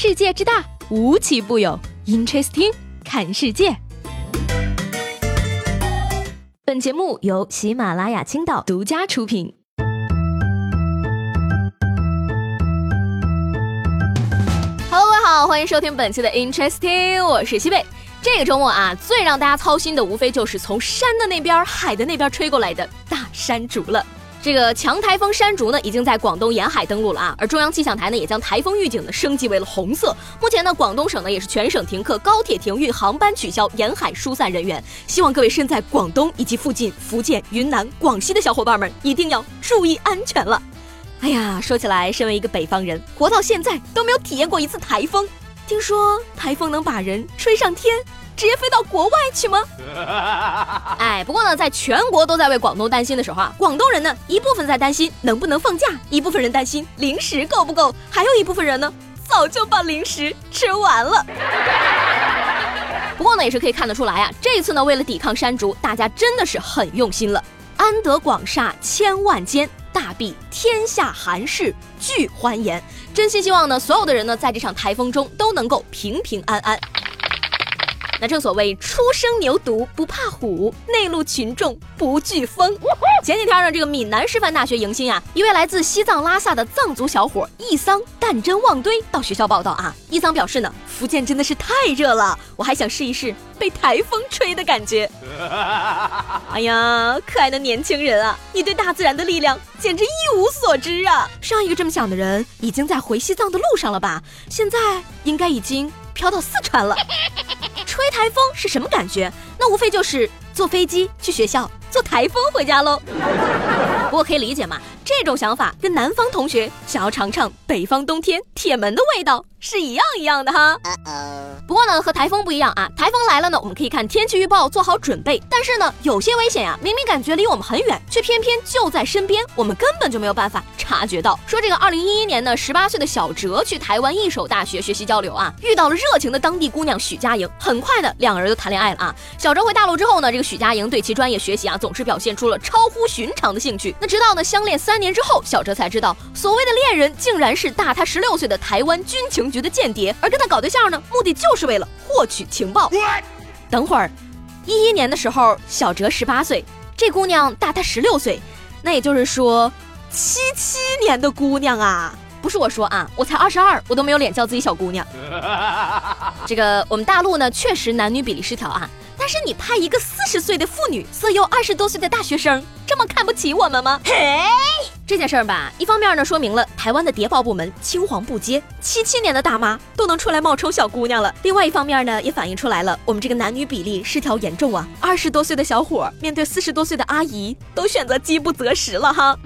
世界之大，无奇不有。Interesting，看世界。本节目由喜马拉雅青岛独家出品。Hello，各位好，欢迎收听本期的 Interesting，我是西贝。这个周末啊，最让大家操心的无非就是从山的那边、海的那边吹过来的大山竹了。这个强台风山竹呢，已经在广东沿海登陆了啊，而中央气象台呢，也将台风预警呢升级为了红色。目前呢，广东省呢也是全省停课，高铁停运，航班取消，沿海疏散人员。希望各位身在广东以及附近福建、云南、广西的小伙伴们一定要注意安全了。哎呀，说起来，身为一个北方人，活到现在都没有体验过一次台风。听说台风能把人吹上天？直接飞到国外去吗？哎，不过呢，在全国都在为广东担心的时候啊，广东人呢一部分在担心能不能放假，一部分人担心零食够不够，还有一部分人呢早就把零食吃完了。不过呢，也是可以看得出来啊，这次呢为了抵抗山竹，大家真的是很用心了。安得广厦千万间，大庇天下寒士俱欢颜。真心希望呢，所有的人呢在这场台风中都能够平平安安。那正所谓初生牛犊不怕虎，内陆群众不惧风。前几天呢，这个闽南师范大学迎新啊，一位来自西藏拉萨的藏族小伙易桑弹针望堆到学校报道啊。易桑表示呢，福建真的是太热了，我还想试一试被台风吹的感觉。哎呀，可爱的年轻人啊，你对大自然的力量简直一无所知啊！上一个这么想的人已经在回西藏的路上了吧？现在应该已经飘到四川了。吹台风是什么感觉？那无非就是坐飞机去学校，坐台风回家喽。不过可以理解嘛，这种想法跟南方同学想要尝尝北方冬天铁门的味道。是一样一样的哈，不过呢，和台风不一样啊。台风来了呢，我们可以看天气预报做好准备。但是呢，有些危险呀，明明感觉离我们很远，却偏偏就在身边，我们根本就没有办法察觉到。说这个二零一一年呢，十八岁的小哲去台湾一手大学学习交流啊，遇到了热情的当地姑娘许佳莹，很快的两个人就谈恋爱了啊。小哲回大陆之后呢，这个许佳莹对其专业学习啊，总是表现出了超乎寻常的兴趣。那直到呢相恋三年之后，小哲才知道，所谓的恋人竟然是大他十六岁的台湾军情。局的间谍，而跟他搞对象呢，目的就是为了获取情报。等会儿，一一年的时候，小哲十八岁，这姑娘大他十六岁，那也就是说，七七年的姑娘啊，不是我说啊，我才二十二，我都没有脸叫自己小姑娘。这个我们大陆呢，确实男女比例失调啊，但是你派一个四十岁的妇女色诱二十多岁的大学生，这么看不起我们吗？嘿。这件事儿吧，一方面呢说明了台湾的谍报部门青黄不接，七七年的大妈都能出来冒充小姑娘了；另外一方面呢，也反映出来了我们这个男女比例失调严重啊。二十多岁的小伙面对四十多岁的阿姨，都选择饥不择食了哈。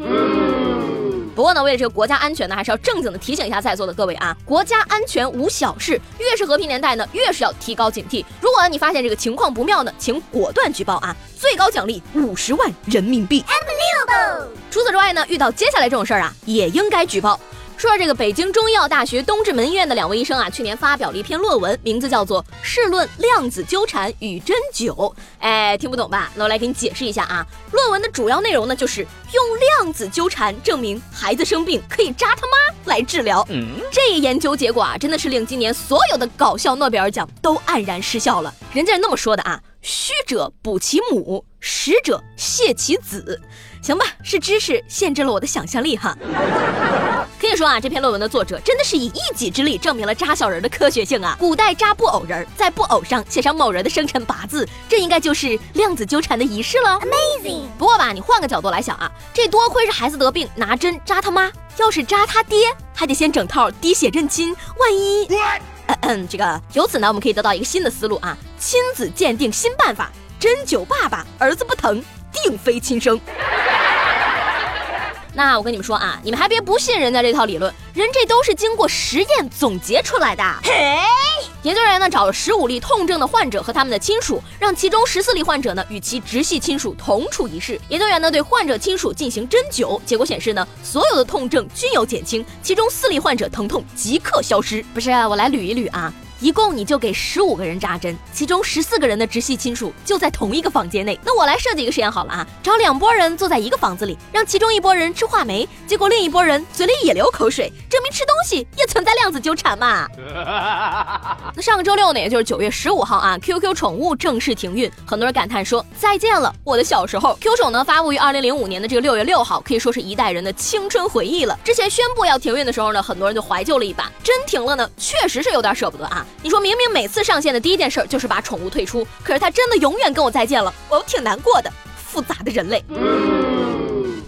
不过呢，为了这个国家安全呢，还是要正经的提醒一下在座的各位啊，国家安全无小事，越是和平年代呢，越是要提高警惕。如果你发现这个情况不妙呢，请果断举报啊，最高奖励五十万人民币。除此之外呢，遇到接下来这种事儿啊，也应该举报。说这个北京中医药大学东直门医院的两位医生啊，去年发表了一篇论文，名字叫做《试论量子纠缠与针灸》。哎，听不懂吧？那我来给你解释一下啊。论文的主要内容呢，就是用量子纠缠证明孩子生病可以扎他妈来治疗。这一研究结果啊，真的是令今年所有的搞笑诺贝尔奖都黯然失效了。人家是那么说的啊：虚者补其母，实者泻其子。行吧，是知识限制了我的想象力哈。可以说啊，这篇论文的作者真的是以一己之力证明了扎小人的科学性啊。古代扎布偶人，在布偶上写上某人的生辰八字，这应该就是量子纠缠的仪式了。Amazing。不过吧，你换个角度来想啊，这多亏是孩子得病拿针扎他妈，要是扎他爹，还得先整套滴血认亲，万一……嗯嗯，这个由此呢，我们可以得到一个新的思路啊，亲子鉴定新办法，针灸爸爸，儿子不疼，定非亲生。那我跟你们说啊，你们还别不信人家这套理论，人这都是经过实验总结出来的。嘿，研究人员呢找了十五例痛症的患者和他们的亲属，让其中十四例患者呢与其直系亲属同处一室。研究员呢对患者亲属进行针灸，结果显示呢所有的痛症均有减轻，其中四例患者疼痛即刻消失。不是，我来捋一捋啊。一共你就给十五个人扎针，其中十四个人的直系亲属就在同一个房间内。那我来设计一个实验好了啊，找两拨人坐在一个房子里，让其中一拨人吃话梅，结果另一拨人嘴里也流口水，证明吃东西也存在量子纠缠嘛。那上个周六呢，也就是九月十五号啊，QQ 宠物正式停运，很多人感叹说再见了，我的小时候。Q 宠呢发布于二零零五年的这个六月六号，可以说是一代人的青春回忆了。之前宣布要停运的时候呢，很多人就怀旧了一把，真停了呢，确实是有点舍不得啊。你说明明每次上线的第一件事就是把宠物退出，可是它真的永远跟我再见了，我挺难过的。复杂的人类。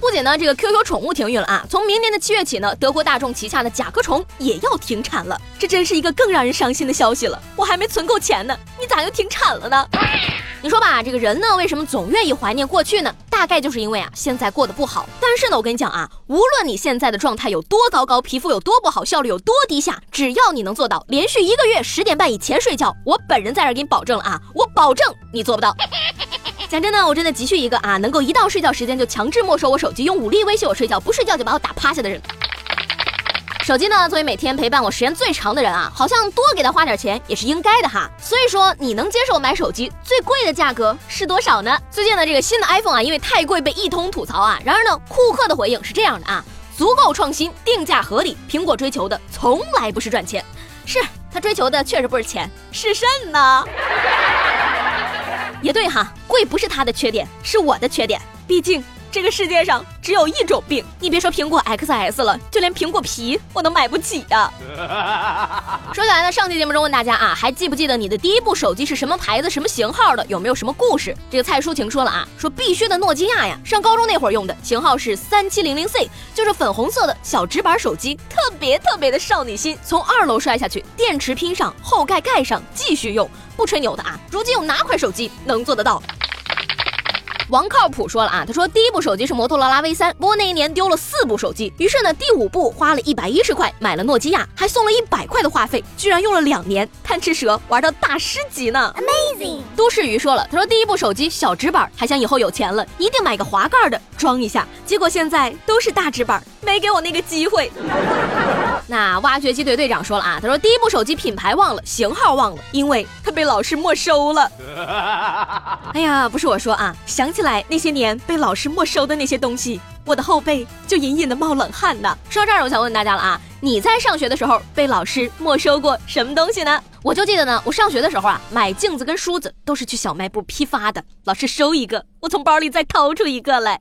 不仅呢，这个 QQ 宠物停运了啊，从明年的七月起呢，德国大众旗下的甲壳虫也要停产了。这真是一个更让人伤心的消息了。我还没存够钱呢，你咋又停产了呢？你说吧，这个人呢，为什么总愿意怀念过去呢？大概就是因为啊，现在过得不好。但是呢，我跟你讲啊，无论你现在的状态有多糟糕，皮肤有多不好，效率有多低下，只要你能做到连续一个月十点半以前睡觉，我本人在这给你保证了啊，我保证你做不到。讲真的，我真的急需一个啊，能够一到睡觉时间就强制没收我手机，用武力威胁我睡觉，不睡觉就把我打趴下的人。手机呢，作为每天陪伴我时间最长的人啊，好像多给他花点钱也是应该的哈。所以说，你能接受买手机最贵的价格是多少呢？最近呢，这个新的 iPhone 啊，因为太贵被一通吐槽啊。然而呢，库克的回应是这样的啊：足够创新，定价合理，苹果追求的从来不是赚钱，是他追求的确实不是钱，是甚呢？也对哈，贵不是他的缺点，是我的缺点，毕竟。这个世界上只有一种病，你别说苹果 XS 了，就连苹果皮我都买不起呀。说起来呢，上期节目中问大家啊，还记不记得你的第一部手机是什么牌子、什么型号的？有没有什么故事？这个蔡淑晴说了啊，说必须的诺基亚呀，上高中那会儿用的，型号是三七零零 C，就是粉红色的小直板手机，特别特别的少女心。从二楼摔下去，电池拼上，后盖盖上，继续用，不吹牛的啊。如今有哪款手机能做得到？王靠谱说了啊，他说第一部手机是摩托罗拉 V 三，不过那一年丢了四部手机，于是呢第五部花了一百一十块买了诺基亚，还送了一百块的话费，居然用了两年，贪吃蛇玩到大师级呢，Amazing！都市鱼说了，他说第一部手机小直板，还想以后有钱了一定买个滑盖的装一下，结果现在都是大直板，没给我那个机会。那挖掘机队队长说了啊，他说第一部手机品牌忘了，型号忘了，因为他被老师没收了。哎呀，不是我说啊，想。起来那些年被老师没收的那些东西，我的后背就隐隐的冒冷汗呢。说到这儿，我想问大家了啊，你在上学的时候被老师没收过什么东西呢？我就记得呢，我上学的时候啊，买镜子跟梳子都是去小卖部批发的，老师收一个，我从包里再掏出一个来。